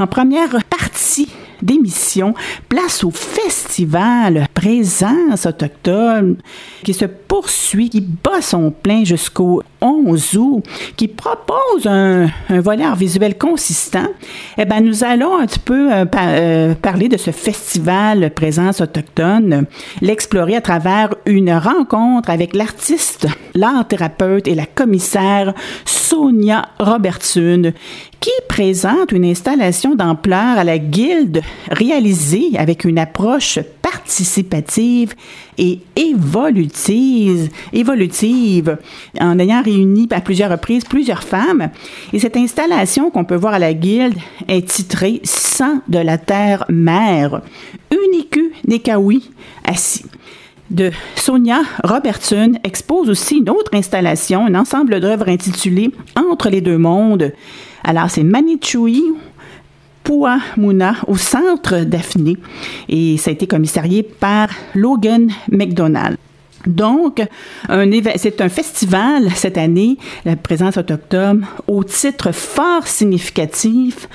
en première partie d'émission, place au festival Présence autochtone qui se poursuit, qui bat son plein jusqu'au 11 août, qui propose un, volet art visuel consistant. Eh ben, nous allons un petit peu euh, euh, parler de ce festival Présence autochtone, l'explorer à travers une rencontre avec l'artiste, l'art thérapeute et la commissaire Sonia Robertson, qui présente une installation d'ampleur à la Guilde réalisée avec une approche participative et évolutive, évolutive, en ayant réuni à plusieurs reprises plusieurs femmes. Et cette installation qu'on peut voir à la Guilde est titrée Sang de la terre-mère, Uniku Nekawi assis. De Sonia Robertson expose aussi une autre installation, un ensemble d'œuvres intitulé Entre les deux mondes, alors, c'est Manichui, Au centre Daphné et ça a été commissarié par Logan McDonald. Donc, c'est un festival cette année, la présence autochtone, au titre fort significatif.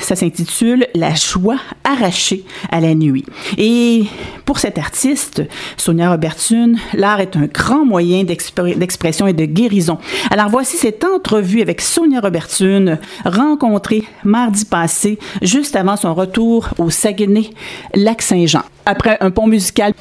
Ça s'intitule La joie arrachée à la nuit. Et pour cet artiste, Sonia Robertson, l'art est un grand moyen d'expression et de guérison. Alors voici cette entrevue avec Sonia Robertson, rencontrée mardi passé, juste avant son retour au Saguenay, Lac-Saint-Jean. Après un pont musical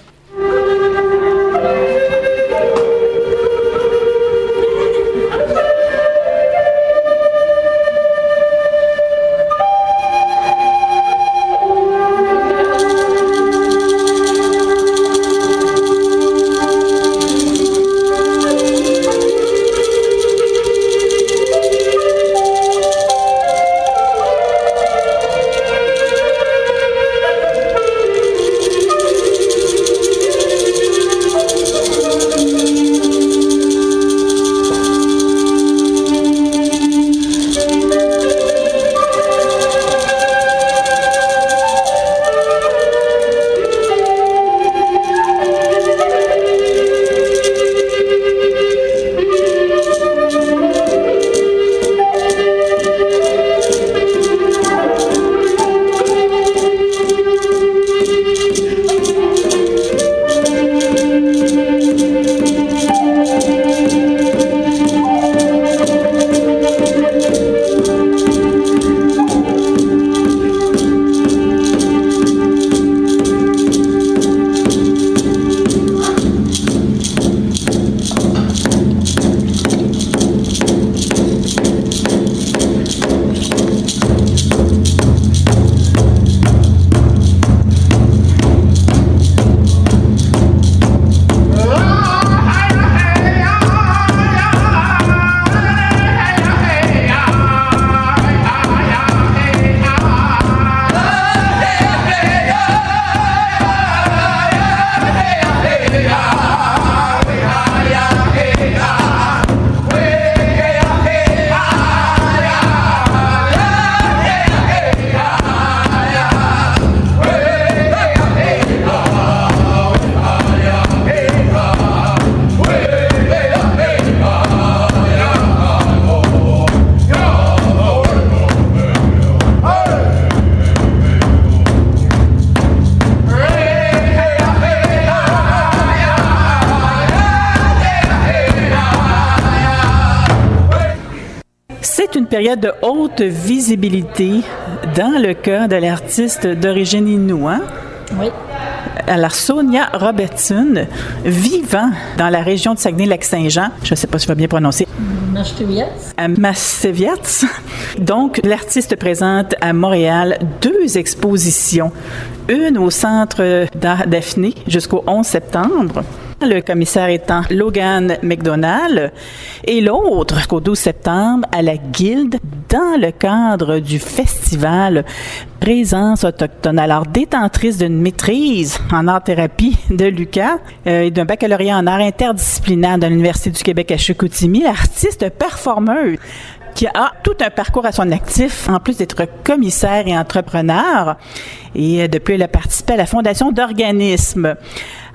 période de haute visibilité dans le cas de l'artiste d'origine inou. Hein? Oui. Alors, Sonia Robertson, vivant dans la région de Saguenay-Lac-Saint-Jean, je ne sais pas si je vais bien prononcer. À Masteviatz. Donc, l'artiste présente à Montréal deux expositions. Une au Centre Daphné jusqu'au 11 septembre le commissaire étant Logan McDonald, et l'autre qu'au 12 septembre à la Guilde dans le cadre du festival Présence autochtone. Alors, détentrice d'une maîtrise en art-thérapie de Lucas euh, et d'un baccalauréat en art interdisciplinaire de l'Université du Québec à Chicoutimi, l'artiste performeuse qui a tout un parcours à son actif, en plus d'être commissaire et entrepreneur. Et euh, depuis, elle a participé à la fondation d'organismes.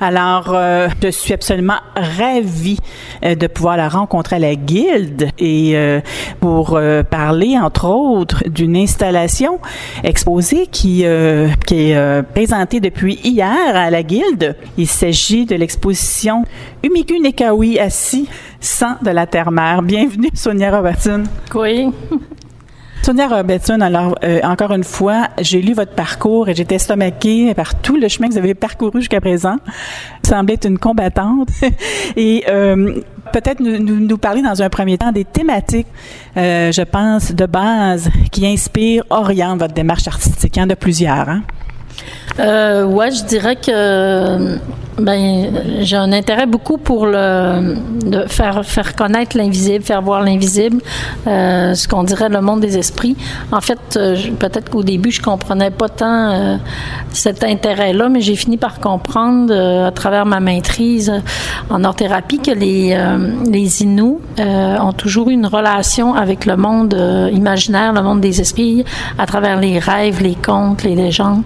Alors, euh, je suis absolument ravie euh, de pouvoir la rencontrer à la Guilde et euh, pour parler, entre autres, d'une installation exposée qui, est présentée depuis hier à la Guilde. Il s'agit de l'exposition Umiku Nekawi assis, sang de la terre-mère. Bienvenue, Sonia Robertson. Oui. Sonia Robertson, alors euh, encore une fois, j'ai lu votre parcours et j'étais estomaquée par tout le chemin que vous avez parcouru jusqu'à présent. Vous semblez être une combattante et euh, peut-être nous, nous, parler dans un premier temps des thématiques, euh, je pense, de base qui inspirent, orientent votre démarche artistique. Il y en a plusieurs. Hein? Euh, ouais, je dirais que ben j'ai un intérêt beaucoup pour le de faire faire connaître l'invisible, faire voir l'invisible, euh, ce qu'on dirait le monde des esprits. En fait, euh, peut-être qu'au début je comprenais pas tant euh, cet intérêt-là, mais j'ai fini par comprendre à travers ma maîtrise en art que les les Inuits ont toujours eu une relation avec le monde imaginaire, le monde des esprits, à travers les rêves, les contes, les légendes.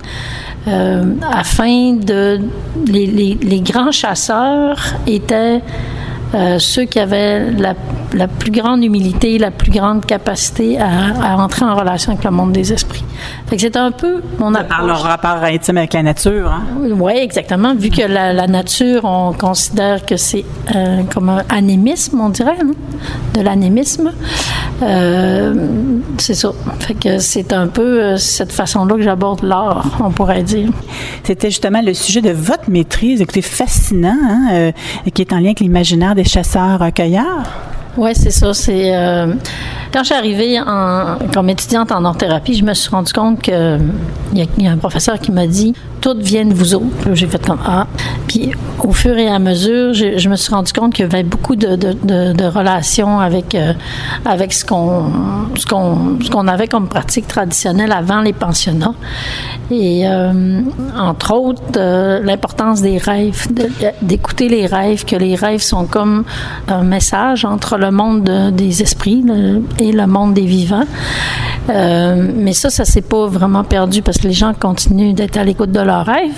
Afin de les, les, grands chasseurs étaient euh, ceux qui avaient la, la, plus grande humilité, la plus grande capacité à, à, entrer en relation avec le monde des esprits. C'est un peu mon approche. Par leur rapport intime avec la nature, hein? Oui, exactement. Vu que la, la, nature, on considère que c'est euh, comme un animisme, on dirait, hein? de l'anémisme. Euh, c'est ça. Fait que c'est un peu cette façon-là que j'aborde l'art, on pourrait dire. C'était justement le sujet de votre maîtrise, écoutez, fascinant, hein, qui est en lien avec l'imaginaire des chasseurs-cueilleurs. Oui, c'est ça. C'est euh, quand je suis arrivée en, comme étudiante en art-thérapie, je me suis rendu compte que il y, a un professeur qui m'a dit tout vient de vous autres. J'ai fait comme ah. Puis au fur et à mesure, je, me suis rendu compte qu'il y avait beaucoup de, relations avec euh, avec ce qu'on ce qu'on ce qu'on avait comme pratique traditionnelle avant les pensionnats. Et euh, entre autres, euh, l'importance des rêves, d'écouter les rêves, que les rêves sont comme un message entre le monde de, des esprits le, et le monde des vivants. Euh, mais ça, ça s'est pas vraiment perdu parce que les gens continuent d'être à l'écoute de leurs rêves,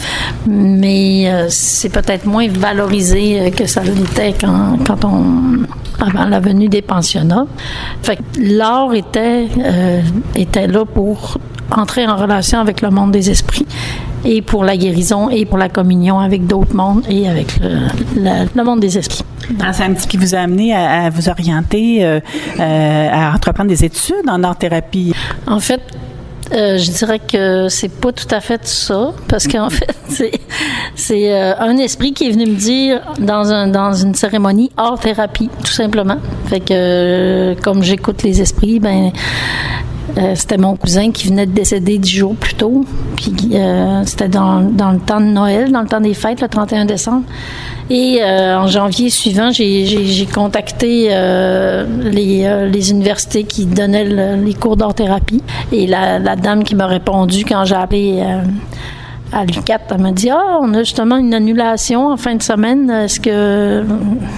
mais euh, c'est peut-être moins valorisé euh, que ça l'était quand, quand on avant la venue des pensionnats. Fait l'art était était là pour entrer en relation avec le monde des esprits et pour la guérison et pour la communion avec d'autres mondes et avec le, le, le monde des esprits. Ah, c'est un petit qui vous a amené à, à vous orienter, euh, euh, à entreprendre des études en art-thérapie. En fait, euh, je dirais que c'est pas tout à fait ça, parce qu'en fait, c'est, euh, un esprit qui est venu me dire dans, un, dans une cérémonie art thérapie, tout simplement. Fait que euh, comme j'écoute les esprits, ben euh, c'était mon cousin qui venait de décéder dix jours plus tôt. Puis euh, c'était dans, dans, le temps de Noël, dans le temps des fêtes, le 31 décembre. Et euh, en janvier suivant, j'ai contacté les, les, universités qui donnaient le, les cours d'art-thérapie. Et la, la, dame qui m'a répondu quand j'ai appelé à l'UCAT, elle m'a dit Ah, on a justement une annulation en fin de semaine. Est-ce que.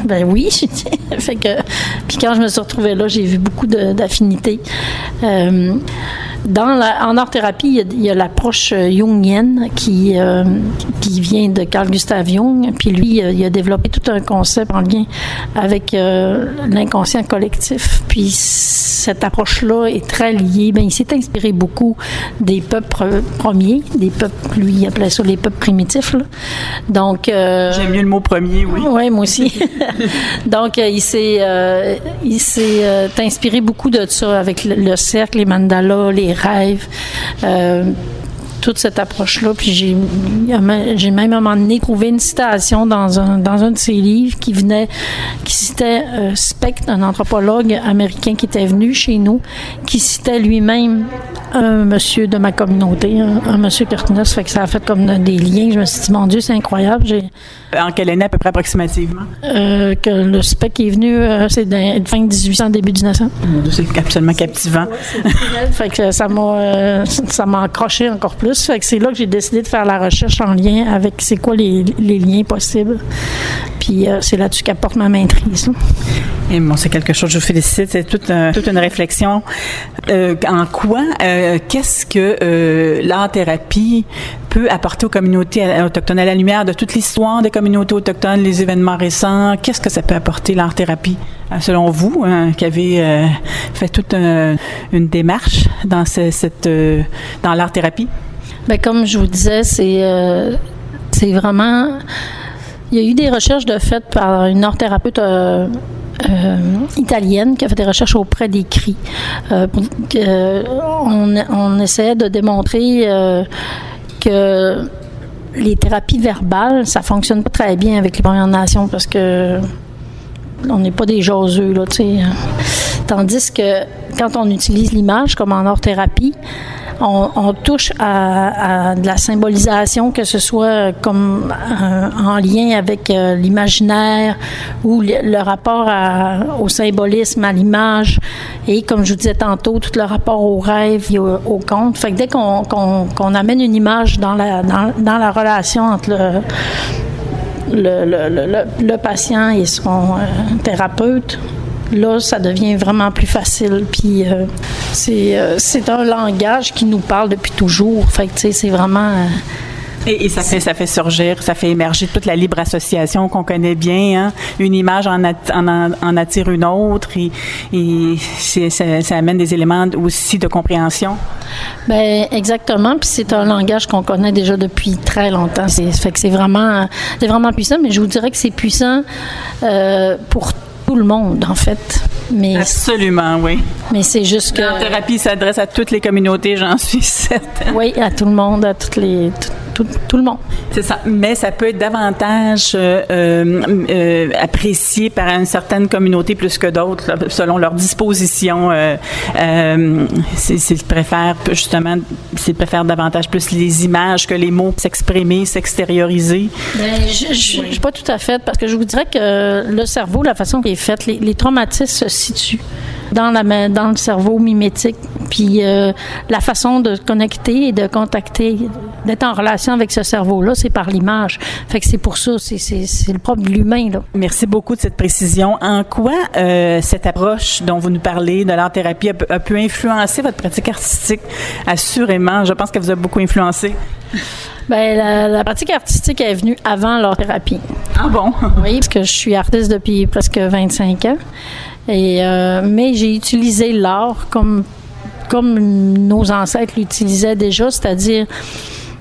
Ben oui. fait que. Puis quand je me suis retrouvée là, j'ai vu beaucoup d'affinités. Euh, dans la, en art-thérapie, il y a, l'approche jungienne qui, euh, qui vient de Carl Gustav Jung. Puis lui, il a développé tout un concept en lien avec euh, l'inconscient collectif. Puis cette approche-là est très liée. Ben, il s'est inspiré beaucoup des peuples premiers, des peuples, lui, il appelait ça les peuples primitifs. Là. Donc. Euh, J'aime mieux le mot premier, oui. Oui, moi aussi. Donc, euh, il s'est euh, il s'est inspiré beaucoup de ça avec le, le cercle, les mandalas, les rêves. Euh, toute cette approche-là. Puis j'ai, j'ai même à un moment donné trouvé une citation dans un, dans un de ses livres qui venait, qui citait euh, Specht, un anthropologue américain qui était venu chez nous, qui citait lui-même un monsieur de ma communauté, un, un monsieur. Ça fait que ça a fait comme des liens. Je me suis dit, mon Dieu, c'est incroyable. J'ai, en quelle année à peu près approximativement? Euh, que le spec est venu, euh, c'est fin 1800, début 1900. C'est absolument captivant. fait que ça m'a, euh, ça m'a accroché encore plus. C'est là que j'ai décidé de faire la recherche en lien avec c'est quoi les, liens possibles. Puis Puis c'est là-dessus qu'apporte ma maîtrise. Et bon, c'est quelque chose, je vous félicite. C'est toute, toute une réflexion. en quoi, qu'est-ce que l'art-thérapie peut apporter aux communautés autochtones? À la lumière de toute l'histoire des communautés autochtones, les événements récents? Qu'est-ce que ça peut apporter l'art-thérapie, selon vous, hein, qui avez fait toute une démarche dans cette, dans l'art-thérapie? Bien, comme je vous disais, c'est euh, c'est vraiment. Il y a eu des recherches de fait par une art-thérapeute euh, euh, italienne qui a fait des recherches auprès des cris. on, on essayait de démontrer que les thérapies verbales, ça fonctionne pas très bien avec les Premières Nations parce que on n'est pas des jaseux, là. Tandis que quand on utilise l'image comme en art-thérapie, on, touche à, de la symbolisation, que ce soit comme euh, en lien avec euh, l'imaginaire ou le, rapport au symbolisme, à l'image, et comme je vous disais tantôt, tout le rapport au rêve et au, conte. Fait dès qu'on amène une image dans la, relation entre le, patient et son euh, thérapeute, là, ça devient vraiment plus facile. Puis euh, euh, c'est, un langage qui nous parle depuis toujours. Fait que, tu sais, c'est vraiment. Euh, et, ça fait ça fait surgir, ça fait émerger toute la libre association qu'on connaît bien. Hein. Une image en, en, attire une autre et, et ça, ça, amène des éléments aussi de compréhension. Ben exactement. Puis c'est un langage qu'on connaît déjà depuis très longtemps. C'est fait que c'est vraiment c'est vraiment puissant. Mais je vous dirais que c'est puissant euh, pour tout le monde, en fait. Mais Absolument, oui. Mais c'est juste que. La thérapie s'adresse à toutes les communautés, j'en suis certaine. Oui, à tout le monde, à toutes les, tout, le monde. C'est ça. Mais ça peut être davantage euh, euh, apprécié par une certaine communauté plus que d'autres, selon leur disposition. Euh, euh s'ils préfèrent justement, s'ils préfèrent davantage plus les images que les mots, s'exprimer, s'extérioriser. Ben, je ne suis pas tout à fait, parce que je vous dirais que le cerveau, la façon qu'il est fait, les, les traumatismes se situent dans, la, dans le cerveau mimétique. Puis euh, la façon de connecter et de contacter, d'être en relation avec ce cerveau-là, c'est par l'image. Fait que c'est pour ça, c'est le propre de l'humain. Merci beaucoup de cette précision. En quoi euh, cette approche dont vous nous parlez de l'art-thérapie a, pu influencer votre pratique artistique? Assurément, je pense qu'elle vous a beaucoup influencé. Bien, la, la, pratique artistique est venue avant l'art-thérapie. Ah bon? Oui, parce que je suis artiste depuis presque 25 ans. Et, euh, mais j'ai utilisé l'art comme, comme nos ancêtres l'utilisaient déjà, c'est-à-dire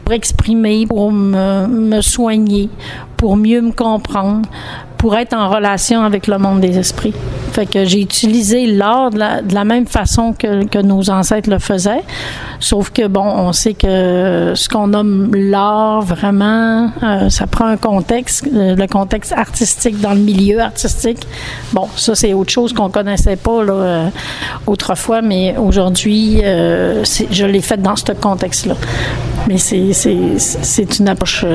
pour exprimer, pour me, soigner, pour mieux me comprendre, pour être en relation avec le monde des esprits. Fait j'ai utilisé l'art de la, même façon que, nos ancêtres le faisaient, sauf que bon, on sait que ce qu'on nomme l'art vraiment, euh, ça prend un contexte, euh, le contexte artistique dans le milieu artistique. Bon, ça c'est autre chose qu'on connaissait pas euh, autrefois, mais aujourd'hui, je l'ai fait dans ce contexte-là. Mais c'est une approche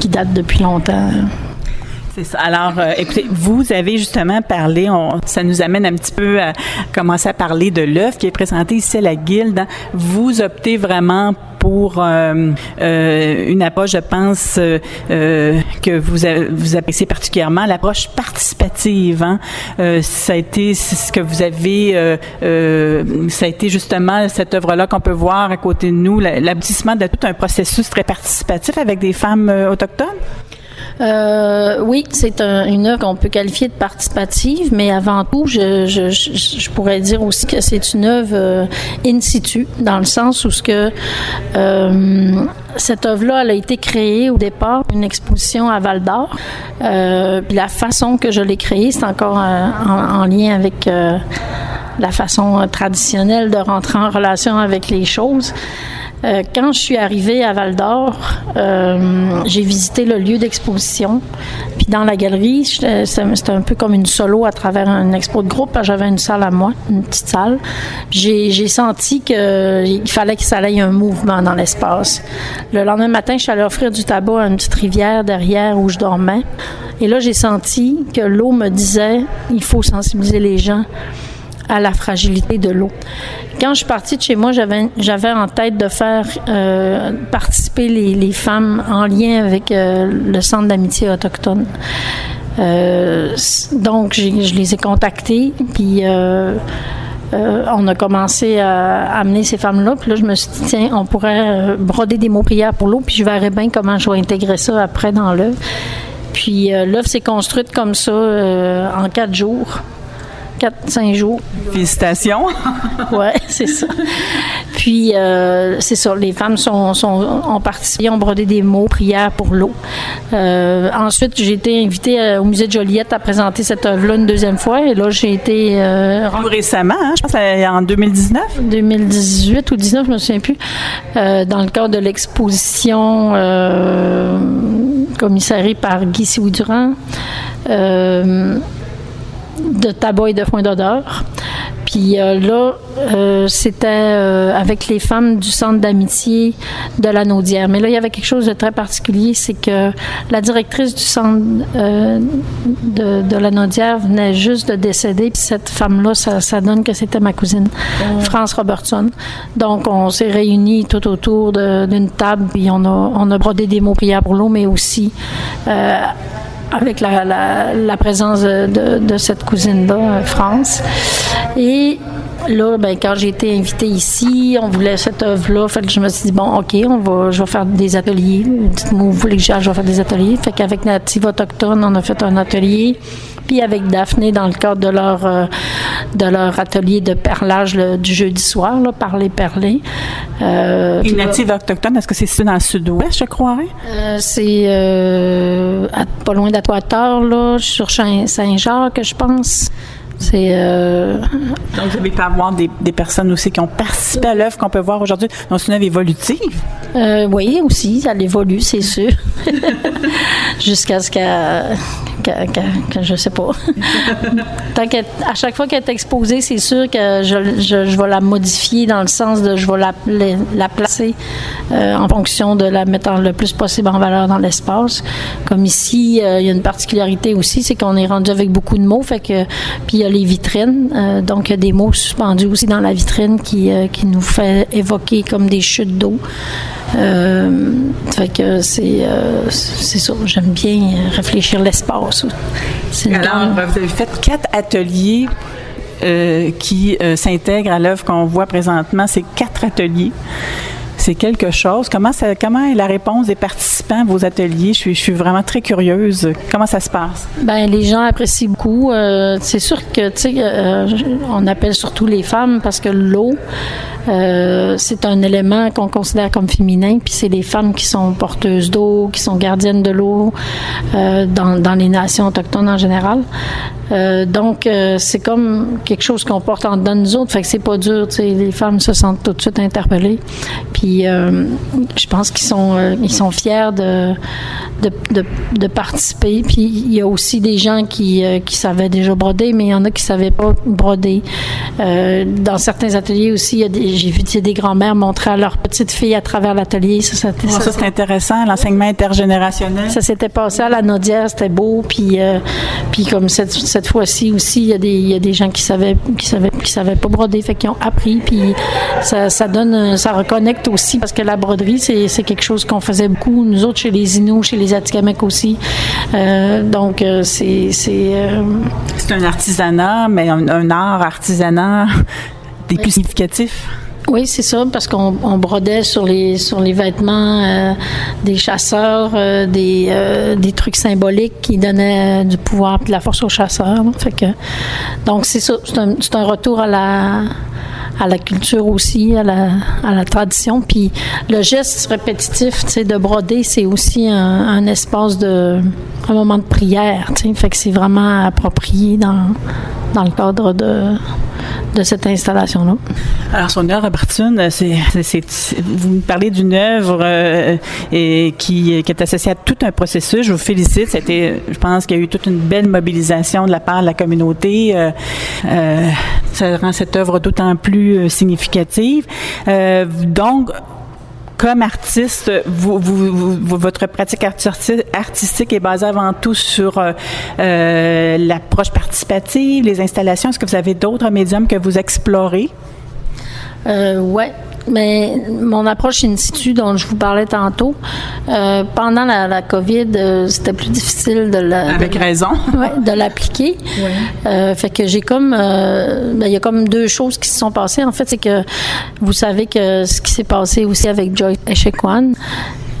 qui date depuis longtemps. Alors, euh, écoutez, vous avez justement parlé, on, ça nous amène un petit peu à commencer à parler de l'œuvre qui est présentée ici à la Guilde. Vous optez vraiment pour euh, euh, une approche, je pense, que vous, vous appréciez particulièrement, l'approche participative. Hein? ça a été ce que vous avez, ça a été justement cette œuvre-là qu'on peut voir à côté de nous, l'aboutissement de tout un processus très participatif avec des femmes autochtones? Euh, oui, c'est une œuvre qu'on peut qualifier de participative, mais avant tout, je, je, je pourrais dire aussi que c'est une œuvre euh, in situ, dans le sens où ce que euh, cette œuvre-là, elle a été créée au départ une exposition à Val d'Or. Euh, la façon que je l'ai créée, c'est encore en, en, lien avec la façon traditionnelle de rentrer en relation avec les choses. Euh, quand je suis arrivée à Val d'Or, euh, j'ai visité le lieu d'exposition. Puis dans la galerie, c'était un peu comme une solo à travers un expo de groupe. J'avais une salle à moi, une petite salle. J'ai senti qu'il fallait que ça ait un mouvement dans l'espace. Le lendemain matin, je suis allée offrir du tabac à une petite rivière derrière où je dormais. Et là, j'ai senti que l'eau me disait, il faut sensibiliser les gens à la fragilité de l'eau. Quand je suis partie de chez moi, j'avais, en tête de faire euh, participer les, femmes en lien avec euh, le Centre d'amitié autochtone. Euh, donc, je les ai contactées, puis on a commencé à amener ces femmes-là. Puis là, je me suis dit, tiens, on pourrait broder des mots prières pour l'eau, puis je verrai bien comment je vais intégrer ça après dans l'œuvre. Puis l'œuvre s'est construite comme ça en quatre jours. 4-5 jours. Félicitations. oui, c'est ça. Puis, euh, c'est ça, les femmes sont, sont, ont participé, ont brodé des mots, prières pour l'eau. Euh, ensuite, j'ai été invitée euh, au musée de Joliette à présenter cette œuvre-là une deuxième fois. Et là, j'ai été... Euh, récemment, hein, je pense en 2019? 2018 ou 19, je me souviens plus. Dans le cadre de l'exposition commissariée par Guy Siou-Durand. Euh, de tabac et de foin d'odeur. Puis euh, là, euh, c'était euh, avec les femmes du centre d'amitié de la Naudière. Mais là, il y avait quelque chose de très particulier, c'est que la directrice du centre de, de, la Naudière venait juste de décéder. Puis cette femme-là, ça, ça, donne que c'était ma cousine, France Robertson. Donc, on s'est réunis tout autour d'une table, puis on a, on a brodé des mots prières pour l'eau, mais aussi avec la, la, la présence de, de, cette cousine-là, euh, France. Et là, ben, quand j'ai été invitée ici, on voulait cette œuvre-là. Fait que je me suis dit, bon, OK, on va, je vais faire des ateliers. Dites-moi vous voulez que je vais faire des ateliers. Fait qu'avec Native Autochtone, on a fait un atelier. Puis avec Daphné, dans le cadre de leur, euh, de leur atelier de perlage du jeudi soir, là, parler, perler. Euh, Et Native Autochtone, est-ce que c'est dans le sud-ouest, je crois? Euh, c'est euh, pas loin d'Atoiteur, là, sur Saint-Jacques, je pense. C'est. Euh... Donc, vous avez avoir des, des, personnes aussi qui ont participé à l'œuvre qu'on peut voir aujourd'hui. Donc, c'est une œuvre évolutive. Euh, oui, aussi, elle évolue, c'est sûr. Jusqu'à ce qu'elle. Qu que, je sais pas. Tant à chaque fois qu'elle est exposée, c'est sûr que je, je, je, vais la modifier dans le sens de je vais la, la placer euh, en fonction de la mettre le plus possible en valeur dans l'espace. Comme ici, euh, il y a une particularité aussi, c'est qu'on est rendu avec beaucoup de mots, fait que puis il y a les vitrines, euh, donc il y a des mots suspendus aussi dans la vitrine qui, qui nous fait évoquer comme des chutes d'eau. Euh, fait que c'est euh, c'est ça. J'aime bien réfléchir l'espace. Alors, grande... vous avez fait quatre ateliers euh, qui euh, s'intègrent à l'œuvre qu'on voit présentement. C'est quatre ateliers c'est quelque chose. Comment, est la réponse des participants à vos ateliers? Je suis, vraiment très curieuse. Comment ça se passe? Ben les gens apprécient beaucoup. Euh, c'est sûr que, euh, on appelle surtout les femmes parce que l'eau, euh, c'est un élément qu'on considère comme féminin, puis c'est les femmes qui sont porteuses d'eau, qui sont gardiennes de l'eau dans, les nations autochtones en général. Donc, c'est comme quelque chose qu'on porte en dedans de nous autres, fait que c'est pas dur, tu les femmes se sentent tout de suite interpellées. Euh, je pense qu'ils sont, ils sont fiers de, de, de, de, participer. Puis, il y a aussi des gens qui, qui savaient déjà broder, mais il y en a qui savaient pas broder. dans certains ateliers aussi, il y a des j'ai vu des grands-mères montrer à leurs petites filles à travers l'atelier. Ça, ça, oh, ça, ça c'est intéressant, l'enseignement intergénérationnel. Ça s'était passé à la Naudière, c'était beau. Puis, euh, puis comme cette, cette fois-ci aussi, il y, a des, il y a des gens qui savaient, qui savaient, qui savaient pas broder, fait qu'ils ont appris. Puis ça, ça donne, ça reconnecte aussi parce que la broderie, c'est, quelque chose qu'on faisait beaucoup, nous autres, chez les Inuits, chez les Atikamekw aussi. Euh, donc, euh, c'est. C'est, euh... c'est un artisanat, mais un, un art artisanat des plus significatifs. Oui, c'est ça, parce qu'on on brodait sur les sur les vêtements euh, des chasseurs, euh, des, euh, des trucs symboliques qui donnaient du pouvoir et de la force aux chasseurs. Donc c'est ça, c'est un, un retour à la à la culture aussi, à la, à la tradition. Puis le geste répétitif, tu de broder, c'est aussi un, espace de, un moment de prière, tu. Fait que c'est vraiment approprié dans, dans le cadre de, de cette installation-là? Alors, Sonia Robertson, c'est, c'est, vous me parlez d'une œuvre euh, et qui, est associée à tout un processus. Je vous félicite. C'était, je pense qu'il y a eu toute une belle mobilisation de la part de la communauté. Euh, euh, ça rend cette œuvre d'autant plus significative. donc, comme artiste, vous, votre pratique artistique est basée avant tout sur euh, l'approche participative, les installations. Est-ce que vous avez d'autres médiums que vous explorez? Euh, ouais, mais mon approche in situ dont je vous parlais tantôt, euh, pendant la, la COVID, euh, c'était plus difficile de la avec raison, ouais, de l'appliquer. Ouais. Euh, fait que j'ai comme, ben, il y a comme deux choses qui se sont passées. En fait, c'est que vous savez que ce qui s'est passé aussi avec Joy Echequan,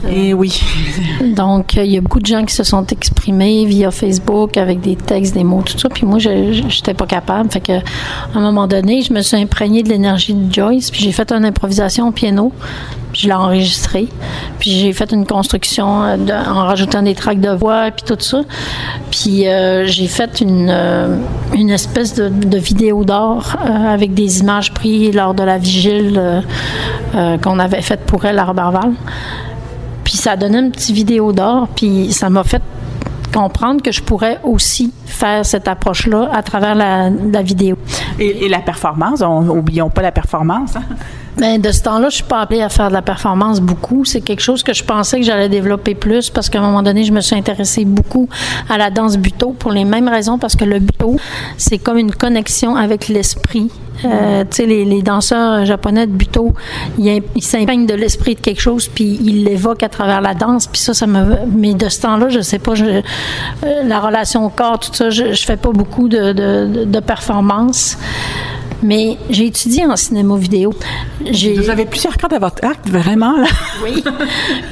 et eh oui. Donc, il y a beaucoup de gens qui se sont exprimés via Facebook avec des textes, des mots, tout ça. Puis moi, je n'étais pas capable. Fait que, à un moment donné, je me suis imprégnée de l'énergie de Joyce. Puis j'ai fait une improvisation au piano. Puis je l'ai enregistré. Puis j'ai fait une construction euh, en rajoutant des tracks de voix puis tout ça. Puis euh, j'ai fait une, euh, une espèce de, de vidéo d'or avec des images prises lors de la vigile qu'on avait faite pour elle à Robertval. Ça a donné une petite vidéo d'or, puis ça m'a fait comprendre que je pourrais aussi faire cette approche-là à travers la, vidéo. Et, la performance, on, oublions pas la performance. Hein? Bien, de ce temps-là, je suis pas appelée à faire de la performance beaucoup. C'est quelque chose que je pensais que j'allais développer plus parce qu'à un moment donné, je me suis intéressée beaucoup à la danse buto pour les mêmes raisons parce que le buto, c'est comme une connexion avec l'esprit. Euh, tu sais, les, danseurs japonais de buto, ils, s'impeignent de l'esprit de quelque chose puis ils l'évoquent à travers la danse. Puis ça, ça me. Mais de ce temps-là, je sais pas, je, euh, la relation au corps, tout ça, je, je fais pas beaucoup de, de, de performances. Mais j'ai étudié en cinéma vidéo. Vous avez plusieurs cordes à votre acte, vraiment, là. oui.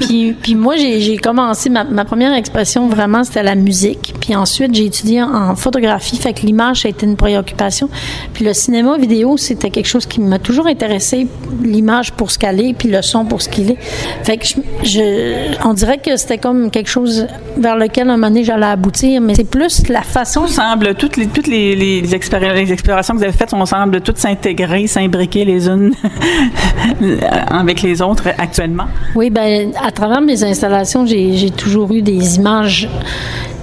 puis, puis moi, j'ai commencé, ma, ma, première expression, vraiment, c'était la musique. Puis ensuite, j'ai étudié en, photographie, fait que l'image, a été une préoccupation. Puis le cinéma vidéo, c'était quelque chose qui m'a toujours intéressé, l'image pour ce qu'elle est, puis le son pour ce qu'il est. Fait que je, on dirait que c'était comme quelque chose vers lequel, un moment donné, j'allais aboutir, mais c'est plus la façon... semble, toutes les, toutes les, les, les explorations que vous avez faites, on semble toutes s'intégrer, s'imbriquer les unes avec les autres actuellement? Oui, ben à travers mes installations, j'ai toujours eu des images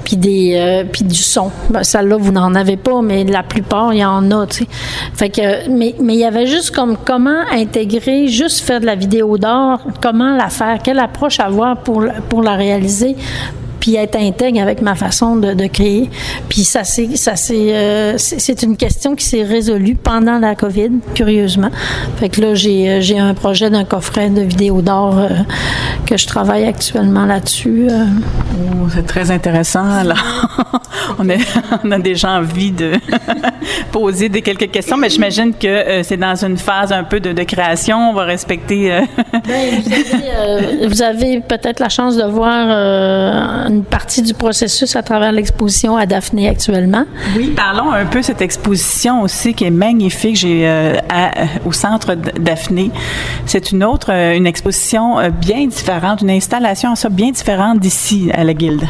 puis des euh, puis du son. Ben, Celle-là, vous n'en avez pas, mais la plupart, il y en a. Fait que, mais mais il y avait juste comme comment intégrer, juste faire de la vidéo d'or, comment la faire, quelle approche avoir pour pour la réaliser puis être intègre avec ma façon de, de créer. Puis ça c'est ça c'est euh, c'est une question qui s'est résolue pendant la Covid, curieusement. Fait que là j'ai euh, j'ai un projet d'un coffret de vidéos d'or euh, que je travaille actuellement là-dessus. Oh, c'est très intéressant. Là, on, est, on a déjà envie de poser des quelques questions, mais j'imagine que c'est dans une phase un peu de, de création. On va respecter. Ben, vous avez, vous avez peut-être la chance de voir une partie du processus à travers l'exposition à Daphné actuellement. Oui, parlons un peu de cette exposition aussi qui est magnifique. J'ai euh, au centre Daphné. C'est une autre, euh, une exposition euh, bien différente, une installation bien différente d'ici à la Guilde.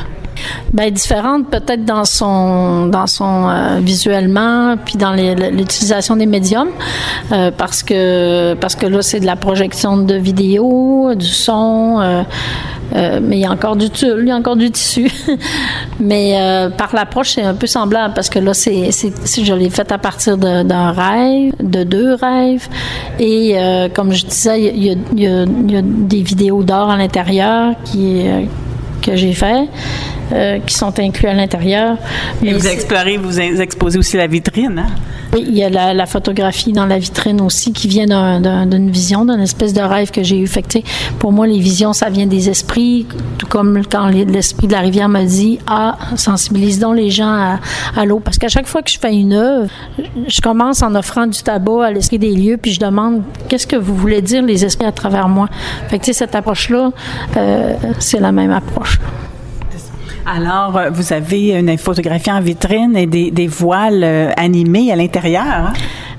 Bien, différente peut-être dans son dans son visuellement puis dans l'utilisation des médiums parce que parce que là c'est de la projection de vidéos, du son euh, mais il y a encore du tulle, il y a encore du tissu. mais euh, par l'approche, c'est un peu semblable parce que là, c'est, je l'ai fait à partir d'un rêve, de deux rêves. Et euh, comme je disais, il y a, il y a, il y a des vidéos d'or à l'intérieur qui, que j'ai fait. Euh, qui sont inclus à l'intérieur. Et vous explorez, vous exposez aussi la vitrine, hein? Oui, il y a la, photographie dans la vitrine aussi qui vient d'une vision, d'une espèce de rêve que j'ai eu. Fait que, pour moi, les visions, ça vient des esprits, tout comme quand l'esprit de la rivière me dit Ah, sensibilise donc les gens à, à l'eau. Parce qu'à chaque fois que je fais une œuvre, je commence en offrant du tabac à l'esprit des lieux, puis je demande Qu'est-ce que vous voulez dire, les esprits, à travers moi? Fait que, cette approche-là, euh, c'est la même approche. Alors, euh, vous avez une photographie en vitrine et des, des voiles euh, animés à l'intérieur. Hein?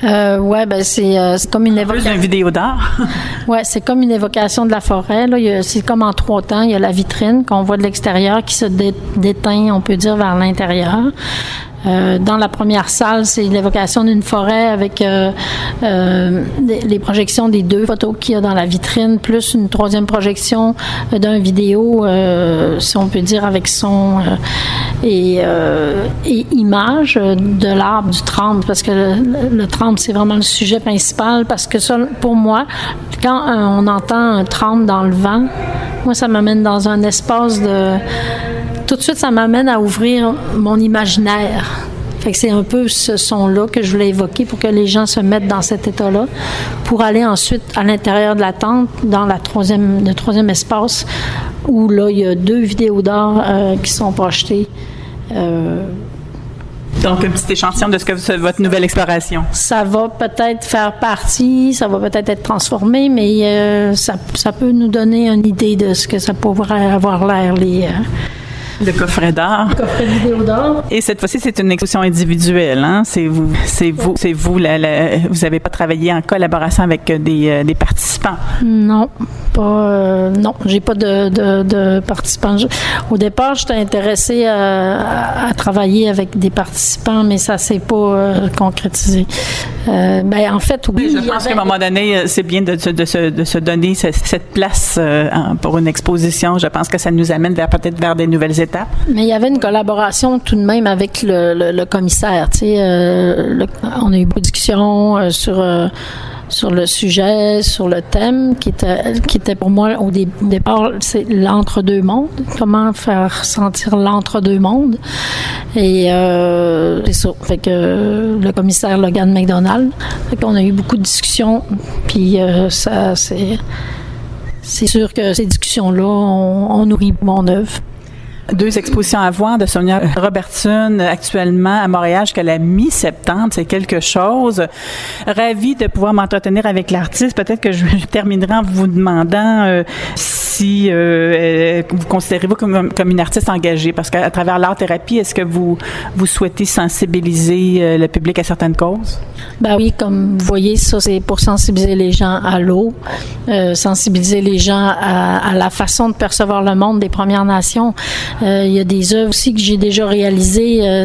Euh, ouais, ben c'est euh, comme une évocation. une vidéo d'art. ouais, c'est comme une évocation de la forêt. Là, c'est comme en trois temps. Il y a la vitrine qu'on voit de l'extérieur qui se déteint, on peut dire, vers l'intérieur. Euh, dans la première salle, c'est l'évocation d'une forêt avec euh, euh, les projections des deux photos qu'il y a dans la vitrine, plus une troisième projection d'un vidéo, si on peut dire, avec son et, image de l'arbre du tremble, parce que le, le tremble, c'est vraiment le sujet principal, parce que ça, pour moi, quand on entend un tremble dans le vent, moi, ça m'amène dans un espace de tout de suite, ça m'amène à ouvrir mon imaginaire. Fait que c'est un peu ce son-là que je voulais évoquer pour que les gens se mettent dans cet état-là, pour aller ensuite à l'intérieur de la tente, dans la troisième, le troisième espace, où là, il y a deux vidéos d'art euh, qui sont projetées. Euh, donc, un petit échantillon de ce que votre nouvelle exploration. Ça va peut-être faire partie, ça va peut-être être transformé, mais euh, ça, ça, peut nous donner une idée de ce que ça pourrait avoir l'air, les, le coffret d'art. Coffret vidéo d'art. Et cette fois-ci, c'est une exposition individuelle. Hein? C'est vous, c'est vous, c'est vous. La, vous n'avez pas travaillé en collaboration avec des, euh, des participants? Non, pas. Euh, non, j'ai pas de, de, de participants. au départ, j'étais intéressée à, à, travailler avec des participants, mais ça s'est pas euh, concrétisé. Euh, ben, en fait, oui. je pense qu'à un moment donné, c'est bien de, se, de, se, donner cette place pour une exposition. Je pense que ça nous amène vers peut-être vers des nouvelles étapes. Mais il y avait une collaboration tout de même avec le, commissaire. Tu sais, euh, on a eu beaucoup de discussions sur sur le sujet, sur le thème qui était, qui était pour moi au, départ, c'est l'entre-deux mondes. Comment faire sentir l'entre-deux mondes. Et euh, c'est ça. Fait que le commissaire Logan McDonald. Fait qu'on a eu beaucoup de discussions. Puis euh, ça, c'est. C'est sûr que ces discussions-là ont, nourri mon œuvre deux expositions à voir de Sonia Robertson actuellement à Montréal jusqu'à la mi-septembre. C'est quelque chose. Ravi de pouvoir m'entretenir avec l'artiste. Peut-être que je terminerai en vous demandant euh, si euh, euh, vous considérez-vous comme, une artiste engagée, parce qu'à travers l'art-thérapie, est-ce que vous, souhaitez sensibiliser euh, le public à certaines causes? Ben oui, comme vous voyez, ça, c'est pour sensibiliser les gens à l'eau, sensibiliser les gens à, la façon de percevoir le monde des Premières Nations. Il y a des œuvres aussi que j'ai déjà réalisées.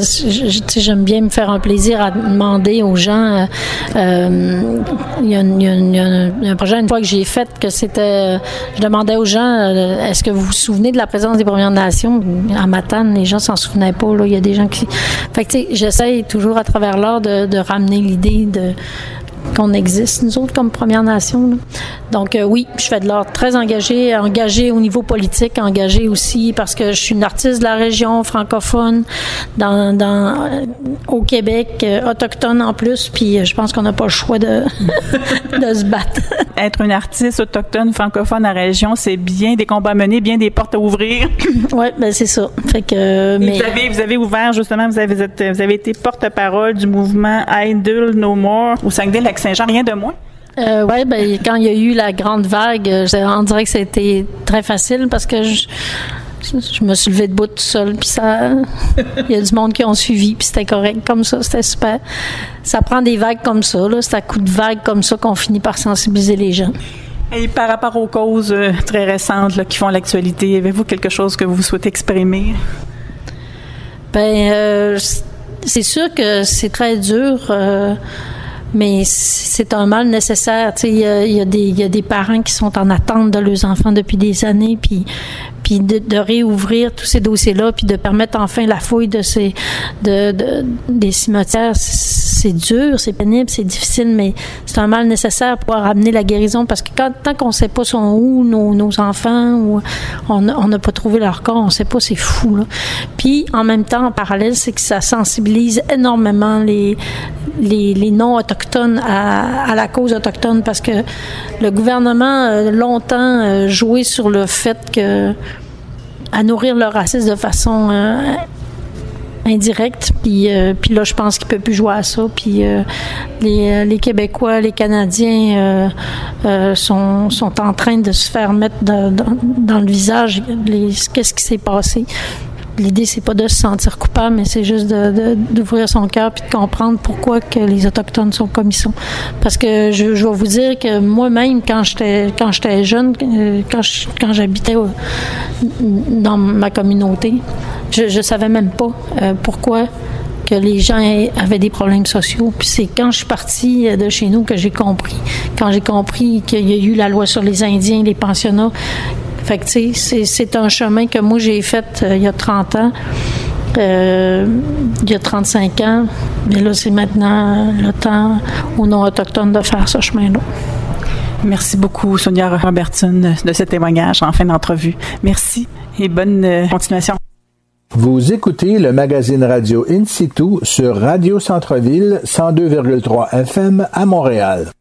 J'aime bien me faire un plaisir à demander aux gens. Il y a un projet une fois que j'ai fait que c'était, je demandais aux gens euh, est-ce que vous vous souvenez de la présence des Premières Nations? À Matane, les gens s'en souvenaient pas. Il y a des gens qui... Fait que, tu j'essaye toujours à travers l'art de, de ramener l'idée de qu'on existe, nous autres, comme Première Nation. Là. Donc, euh, oui, je fais de l'art très engagé, engagé au niveau politique, engagé aussi parce que je suis une artiste de la région francophone, dans, dans euh, au Québec, euh, autochtone en plus, puis je pense qu'on n'a pas le choix de, de se battre. Être une artiste autochtone francophone dans la région, c'est bien des combats menés, bien des portes à ouvrir. oui, ben c'est ça. Fait que, mais... Vous avez, vous avez ouvert, justement, vous avez, vous avez été porte-parole du mouvement Idle No More au Saguenay-Lac-Saint-Jean, rien de moins? Euh, oui, ben, quand il y a eu la grande vague, on dirait que c'était très facile parce que je, je me suis levée debout tout seul, puis ça, il y a du monde qui ont suivi, puis c'était correct comme ça, c'était super. Ça prend des vagues comme ça, là, c'est à coup de vagues comme ça qu'on finit par sensibiliser les gens. Et par rapport aux causes euh, très récentes là, qui font l'actualité, avez-vous quelque chose que vous souhaitez exprimer? Ben, euh, c'est sûr que c'est très dur. Euh, mais c'est un mal nécessaire. Il y a, y, a y a, des parents qui sont en attente de leurs enfants depuis des années, puis puis de, de, réouvrir tous ces dossiers-là, puis de permettre enfin la fouille de ces de, de des cimetières. C'est dur, c'est pénible, c'est difficile, mais c'est un mal nécessaire pour amener la guérison parce que quand, tant qu'on ne sait pas où nos, enfants on n'a pas trouvé leur corps, on ne sait pas, c'est fou. Puis en même temps, en parallèle, c'est que ça sensibilise énormément les les, les non autochtones à, à, la cause autochtone parce que le gouvernement a longtemps euh, joué sur le fait que à nourrir leur racisme de façon euh, indirecte. Puis, euh, puis là, je pense qu'il peut plus jouer à ça. Puis euh, les, les, Québécois, les Canadiens euh, sont, sont en train de se faire mettre dans le visage qu'est-ce qui s'est passé. L'idée, c'est pas de se sentir coupable, mais c'est juste d'ouvrir son cœur puis de comprendre pourquoi les Autochtones sont comme ils sont. Parce que je, vais vous dire que moi-même, quand j'étais jeune, euh, quand j'habitais dans ma communauté, je, je savais même pas euh, pourquoi que les gens avaient des problèmes sociaux. Puis c'est quand je suis partie de chez nous que j'ai compris. Quand j'ai compris qu'il y a eu la loi sur les Indiens, les pensionnats. Fait que, tu sais, c'est un chemin que moi j'ai fait euh, il y a 30 ans. Euh, il y a 35 ans, mais là, c'est maintenant le temps aux non-autochtones de faire ce chemin-là. Merci beaucoup, Sonia Robertson, de ce témoignage en fin d'entrevue. Merci et bonne euh, continuation. Vous écoutez le magazine radio In situ sur Radio Centre-Ville 102,3 FM à Montréal.